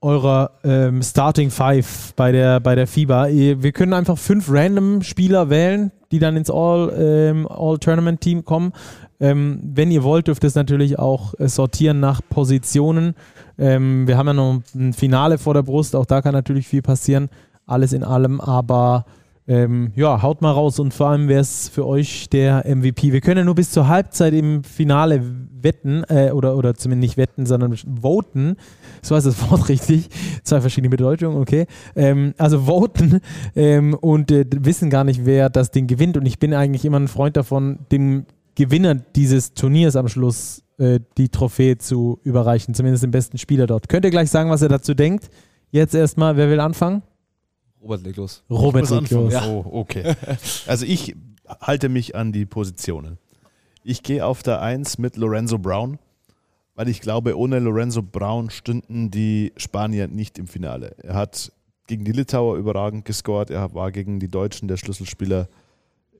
Speaker 1: eurer ähm, Starting Five bei der, bei der FIBA. Wir können einfach fünf random Spieler wählen, die dann ins All-Tournament-Team ähm, All kommen. Ähm, wenn ihr wollt, dürft ihr es natürlich auch äh, sortieren nach Positionen. Ähm, wir haben ja noch ein Finale vor der Brust, auch da kann natürlich viel passieren. Alles in allem, aber ähm, ja, haut mal raus und vor allem wäre es für euch der MVP. Wir können ja nur bis zur Halbzeit im Finale wetten, äh, oder, oder zumindest nicht wetten, sondern voten. So heißt das <laughs> Wort richtig. Zwei verschiedene Bedeutungen, okay. Ähm, also voten <laughs> ähm, und äh, wissen gar nicht, wer das Ding gewinnt. Und ich bin eigentlich immer ein Freund davon, dem Gewinner dieses Turniers am Schluss äh, die Trophäe zu überreichen, zumindest den besten Spieler dort. Könnt ihr gleich sagen, was ihr dazu denkt? Jetzt erstmal, wer will anfangen?
Speaker 3: Robert leg los.
Speaker 1: Robert leg los.
Speaker 2: Ja. Oh, okay. <laughs> Also ich halte mich an die Positionen. Ich gehe auf der 1 mit Lorenzo Brown, weil ich glaube, ohne Lorenzo Brown stünden die Spanier nicht im Finale. Er hat gegen die Litauer überragend gescored, er war gegen die Deutschen der Schlüsselspieler.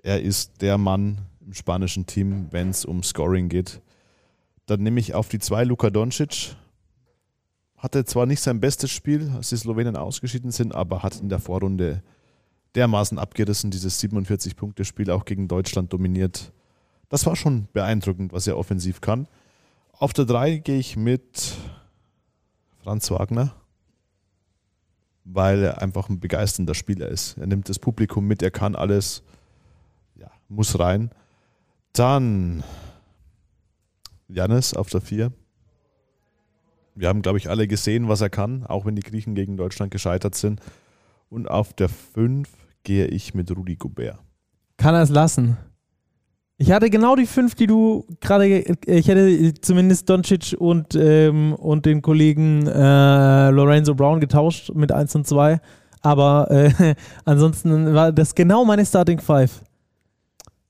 Speaker 2: Er ist der Mann im spanischen Team, wenn es um Scoring geht. Dann nehme ich auf die 2 Luka Doncic, hatte zwar nicht sein bestes Spiel, als die Slowenen ausgeschieden sind, aber hat in der Vorrunde dermaßen abgerissen, dieses 47-Punkte-Spiel auch gegen Deutschland dominiert. Das war schon beeindruckend, was er offensiv kann. Auf der 3 gehe ich mit Franz Wagner, weil er einfach ein begeisternder Spieler ist. Er nimmt das Publikum mit, er kann alles, ja, muss rein. Dann Janis auf der 4 wir haben, glaube ich, alle gesehen, was er kann, auch wenn die Griechen gegen Deutschland gescheitert sind. Und auf der 5 gehe ich mit Rudi Gobert.
Speaker 1: Kann er es lassen? Ich hatte genau die fünf, die du gerade, ich hätte zumindest Doncic und, ähm, und den Kollegen äh, Lorenzo Brown getauscht mit 1 und 2. Aber äh, <laughs> ansonsten war das genau meine Starting Five.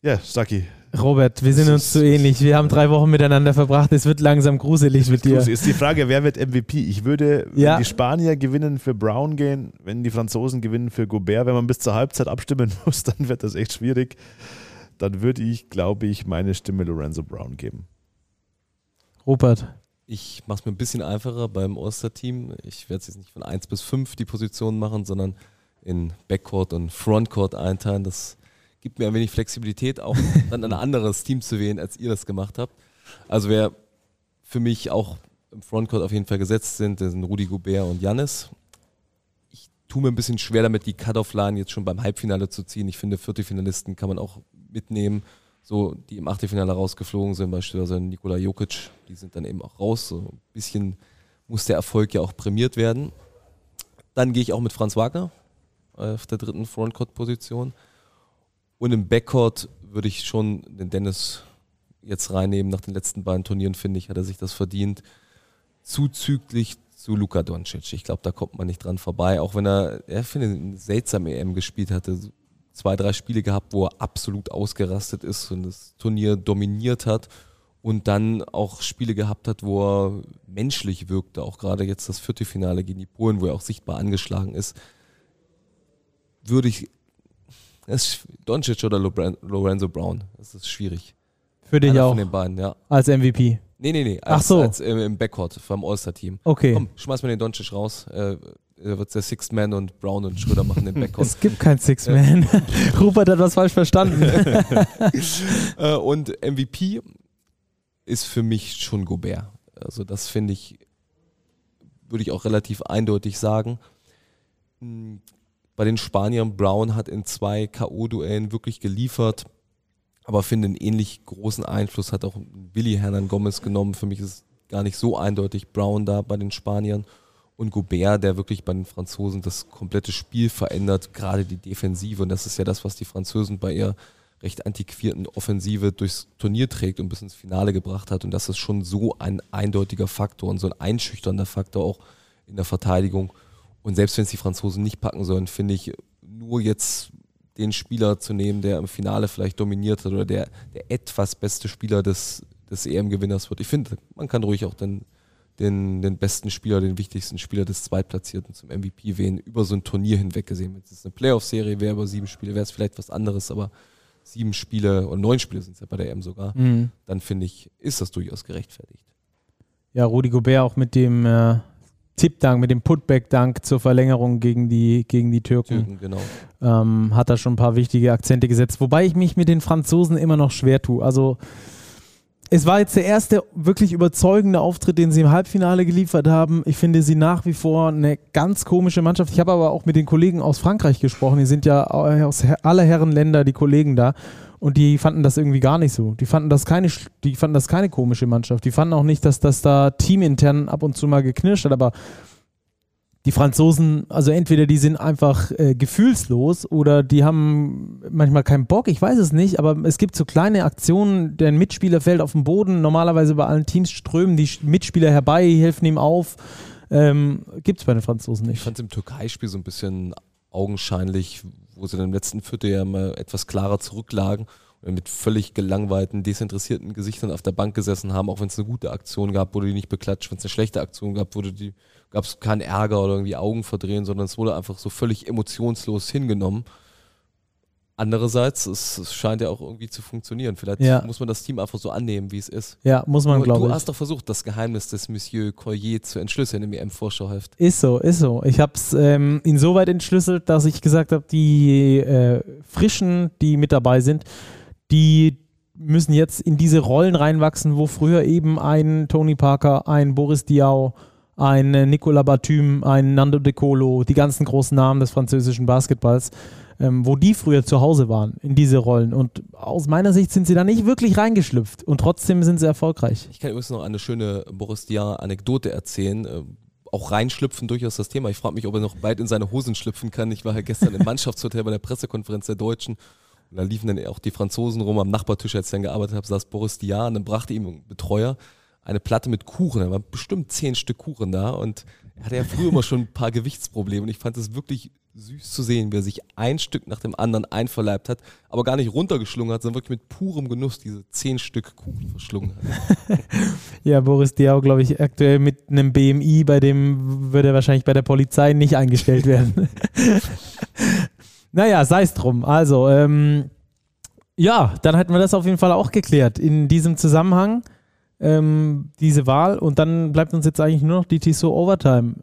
Speaker 2: Ja, Saki,
Speaker 1: Robert, wir sind uns zu ähnlich. Wir haben drei Wochen miteinander verbracht. Es wird langsam gruselig mit dir.
Speaker 2: Ist die Frage, wer wird MVP? Ich würde, wenn ja. die Spanier gewinnen, für Brown gehen, wenn die Franzosen gewinnen, für Gobert. Wenn man bis zur Halbzeit abstimmen <laughs> muss, dann wird das echt schwierig. Dann würde ich, glaube ich, meine Stimme Lorenzo Brown geben.
Speaker 1: Robert.
Speaker 3: Ich mache es mir ein bisschen einfacher beim Osterteam. Ich werde es jetzt nicht von 1 bis 5 die Positionen machen, sondern in Backcourt und Frontcourt einteilen. Das gibt mir ein wenig Flexibilität, auch <laughs> dann ein anderes Team zu wählen, als ihr das gemacht habt. Also wer für mich auch im Frontcourt auf jeden Fall gesetzt sind, das sind Rudi Gobert und Jannis. Ich tue mir ein bisschen schwer damit, die Cut-Off-Line jetzt schon beim Halbfinale zu ziehen. Ich finde, Viertelfinalisten kann man auch mitnehmen, so die im Achtelfinale rausgeflogen sind, beispielsweise Nikola Jokic, die sind dann eben auch raus. So ein bisschen muss der Erfolg ja auch prämiert werden. Dann gehe ich auch mit Franz Wagner auf der dritten Frontcourt-Position. Und im Backcourt würde ich schon den Dennis jetzt reinnehmen. Nach den letzten beiden Turnieren, finde ich, hat er sich das verdient. Zuzüglich zu Luka Doncic. Ich glaube, da kommt man nicht dran vorbei. Auch wenn er, er finde, eine seltsame EM gespielt hatte. Zwei, drei Spiele gehabt, wo er absolut ausgerastet ist und das Turnier dominiert hat. Und dann auch Spiele gehabt hat, wo er menschlich wirkte. Auch gerade jetzt das Viertelfinale gegen die Polen, wo er auch sichtbar angeschlagen ist. Würde ich das ist Doncic oder Lorenzo Brown. Das ist schwierig.
Speaker 1: Für dich
Speaker 3: Einer
Speaker 1: auch.
Speaker 3: Von den beiden, ja.
Speaker 1: Als MVP.
Speaker 3: Nee, nee, nee. Als,
Speaker 1: Ach so.
Speaker 3: Als, äh, im Backcourt vom All-Star-Team.
Speaker 1: Okay.
Speaker 3: Komm, schmeiß mir den Doncic raus. Äh, wird der Sixth Man und Brown und Schröder machen den <laughs> Backcourt.
Speaker 1: Es gibt kein Sixth Man. <laughs> Rupert hat was falsch verstanden. <laughs>
Speaker 3: äh, und MVP ist für mich schon Gobert. Also das finde ich, würde ich auch relativ eindeutig sagen. Bei den Spaniern. Brown hat in zwei K.O.-Duellen wirklich geliefert, aber finde einen ähnlich großen Einfluss hat auch Willi Hernan Gomez genommen. Für mich ist gar nicht so eindeutig Brown da bei den Spaniern. Und Gobert, der wirklich bei den Franzosen das komplette Spiel verändert, gerade die Defensive. Und das ist ja das, was die Franzosen bei ihr recht antiquierten Offensive durchs Turnier trägt und bis ins Finale gebracht hat. Und das ist schon so ein eindeutiger Faktor und so ein einschüchternder Faktor auch in der Verteidigung. Und selbst wenn es die Franzosen nicht packen sollen, finde ich, nur jetzt den Spieler zu nehmen, der im Finale vielleicht dominiert hat oder der, der etwas beste Spieler des, des EM-Gewinners wird. Ich finde, man kann ruhig auch den, den, den besten Spieler, den wichtigsten Spieler des Zweitplatzierten zum MVP wählen, über so ein Turnier hinweg gesehen. Wenn es eine Playoff-Serie wäre, über sieben Spiele, wäre es vielleicht was anderes, aber sieben Spiele oder neun Spiele sind es ja bei der EM sogar,
Speaker 1: Mhm.
Speaker 3: dann finde ich, ist das durchaus gerechtfertigt.
Speaker 1: Ja, Rudi Gobert auch mit dem äh, Tippdank, mit dem Putback-Dank zur Verlängerung gegen die, gegen die Türken.
Speaker 3: Türken, genau.
Speaker 1: ähm, hat da schon ein paar wichtige Akzente gesetzt. Wobei ich mich mit den Franzosen immer noch schwer tue. Also es war jetzt der erste wirklich überzeugende Auftritt, den sie im Halbfinale geliefert haben. Ich finde sie nach wie vor eine ganz komische Mannschaft. Ich habe aber auch mit den Kollegen aus Frankreich gesprochen. Die sind ja aus aller Herren Länder die Kollegen da. Und die fanden das irgendwie gar nicht so. Die fanden das keine, die fanden das keine komische Mannschaft. Die fanden auch nicht, dass das da teamintern ab und zu mal geknirscht hat. Aber die Franzosen, also entweder die sind einfach äh, gefühlslos oder die haben manchmal keinen Bock, ich weiß es nicht, aber es gibt so kleine Aktionen, der Mitspieler fällt auf den Boden, normalerweise bei allen Teams strömen die Mitspieler herbei, helfen ihm auf. Ähm, gibt es bei den Franzosen
Speaker 3: Ich
Speaker 1: nicht.
Speaker 3: fand es im Türkei-Spiel so ein bisschen augenscheinlich, wo sie dann im letzten Viertel ja mal etwas klarer zurücklagen mit völlig gelangweilten, desinteressierten Gesichtern auf der Bank gesessen haben, auch wenn es eine gute Aktion gab, wurde die nicht beklatscht, wenn es eine schlechte Aktion gab, wurde die, gab es keinen Ärger oder irgendwie Augen verdrehen, sondern es wurde einfach so völlig emotionslos hingenommen. Andererseits, es, es scheint ja auch irgendwie zu funktionieren. Vielleicht
Speaker 1: Ja.
Speaker 3: muss man das Team einfach so annehmen, wie es ist.
Speaker 1: Ja, muss man,
Speaker 3: Du,
Speaker 1: glaube
Speaker 3: du
Speaker 1: ich.
Speaker 3: hast doch versucht, das Geheimnis des Monsieur Collier zu entschlüsseln im EM-Vorschauheft.
Speaker 1: Ist so, ist so. Ich habe es ähm, insoweit entschlüsselt, dass ich gesagt habe, die äh, Frischen, die mit dabei sind, die müssen jetzt in diese Rollen reinwachsen, wo früher eben ein Tony Parker, ein Boris Diaw, ein äh, Nicolas Batum, ein Nando De Colo, die ganzen großen Namen des französischen Basketballs, ähm, wo die früher zu Hause waren, in diese Rollen. Und aus meiner Sicht sind sie da nicht wirklich reingeschlüpft und trotzdem sind sie erfolgreich.
Speaker 3: Ich kann übrigens noch eine schöne Boris Diaw-Anekdote erzählen. Äh, Auch reinschlüpfen durchaus das Thema. Ich frage mich, ob er noch bald in seine Hosen schlüpfen kann. Ich war ja gestern im <laughs> Mannschaftshotel bei der Pressekonferenz der Deutschen. Und da liefen dann auch die Franzosen rum am Nachbartisch, als ich dann gearbeitet habe, saß Boris Diaw und dann brachte ihm ein Betreuer eine Platte mit Kuchen. Da waren bestimmt zehn Stück Kuchen da und er hatte ja früher immer schon ein paar Gewichtsprobleme und ich fand es wirklich süß zu sehen, wie er sich ein Stück nach dem anderen einverleibt hat, aber gar nicht runtergeschlungen hat, sondern wirklich mit purem Genuss diese zehn Stück Kuchen verschlungen hat. <laughs>
Speaker 1: Ja, Boris Diaw, glaube ich, aktuell mit einem BMI, bei dem würde er wahrscheinlich bei der Polizei nicht eingestellt werden. <laughs> naja, sei es drum. Also, ähm, ja, dann hätten wir das auf jeden Fall auch geklärt. In diesem Zusammenhang ähm, diese Wahl und dann bleibt uns jetzt eigentlich nur noch die Tissot Overtime.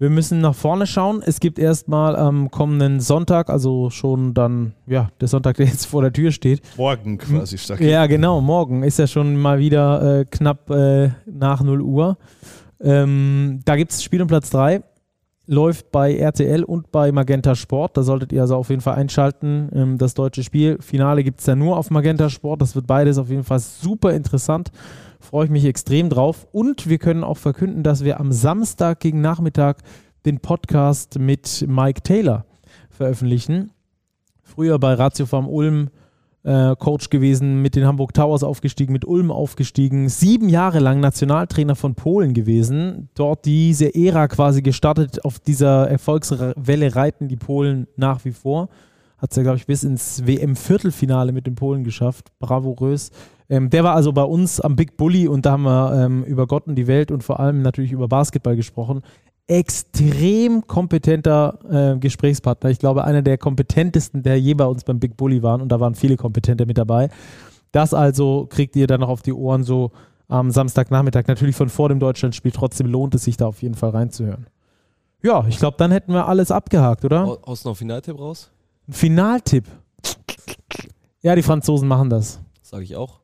Speaker 1: Wir müssen nach vorne schauen. Es gibt erstmal am kommenden Sonntag, also schon dann, ja, der Sonntag, der jetzt vor der Tür steht,
Speaker 2: Morgen quasi stark.
Speaker 1: ja, genau, morgen ist ja schon mal wieder äh, knapp äh, nach 0 Uhr. Ähm, da gibt es Spiel um Platz 3. Läuft bei RTL und bei Magenta Sport. Da solltet ihr also auf jeden Fall einschalten. Ähm, das deutsche Spiel. Finale gibt es ja nur auf Magenta Sport. Das wird beides auf jeden Fall super interessant. Freue ich mich extrem drauf. Und wir können auch verkünden, dass wir am Samstag gegen Nachmittag den Podcast mit Mike Taylor veröffentlichen. Früher bei Ratio Farm Ulm äh, Coach gewesen, mit den Hamburg Towers aufgestiegen, mit Ulm aufgestiegen, sieben Jahre lang Nationaltrainer von Polen gewesen, dort diese Ära quasi gestartet, auf dieser Erfolgswelle reiten die Polen nach wie vor. Hat es ja, glaube ich, bis ins WM-Viertelfinale mit den Polen geschafft. Bravourös. Ähm, der war also bei uns am Big Bully und da haben wir ähm, über Gott und die Welt und vor allem natürlich über Basketball gesprochen. Extrem kompetenter äh, Gesprächspartner. Ich glaube, einer der kompetentesten, der je bei uns beim Big Bully waren und da waren viele Kompetente mit dabei. Das also kriegt ihr dann noch auf die Ohren so am Samstagnachmittag. Natürlich von vor dem Deutschlandspiel. Trotzdem lohnt es sich da auf jeden Fall reinzuhören. Ja, ich glaube, dann hätten wir alles abgehakt, oder?
Speaker 3: Du noch einen Finaltipp raus?
Speaker 1: Ein Finaltipp. Ja, die Franzosen machen das.
Speaker 3: Sage ich auch.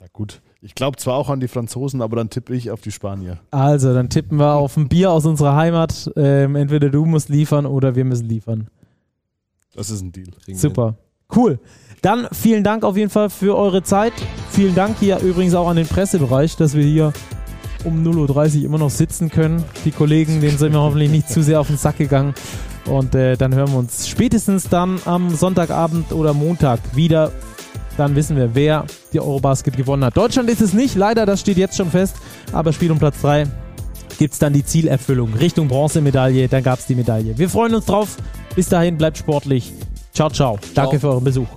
Speaker 2: Ja, gut. Ich glaube zwar auch an die Franzosen, aber dann tippe ich auf die Spanier.
Speaker 1: Also, dann tippen wir auf ein Bier aus unserer Heimat. Ähm, entweder du musst liefern oder wir müssen liefern.
Speaker 2: Das ist ein Deal.
Speaker 1: Super. Cool. Dann vielen Dank auf jeden Fall für eure Zeit. Vielen Dank hier übrigens auch an den Pressebereich, dass wir hier um 0.30 Uhr immer noch sitzen können. Die Kollegen, denen sind wir hoffentlich nicht zu sehr auf den Sack gegangen. Und äh, dann hören wir uns spätestens dann am Sonntagabend oder Montag wieder. Dann wissen wir, wer die Eurobasket gewonnen hat. Deutschland ist es nicht, leider, das steht jetzt schon fest. Aber Spiel um Platz 3 gibt es dann die Zielerfüllung Richtung Bronzemedaille. Dann gab es die Medaille. Wir freuen uns drauf. Bis dahin, bleibt sportlich. Ciao, ciao. Danke für euren Besuch.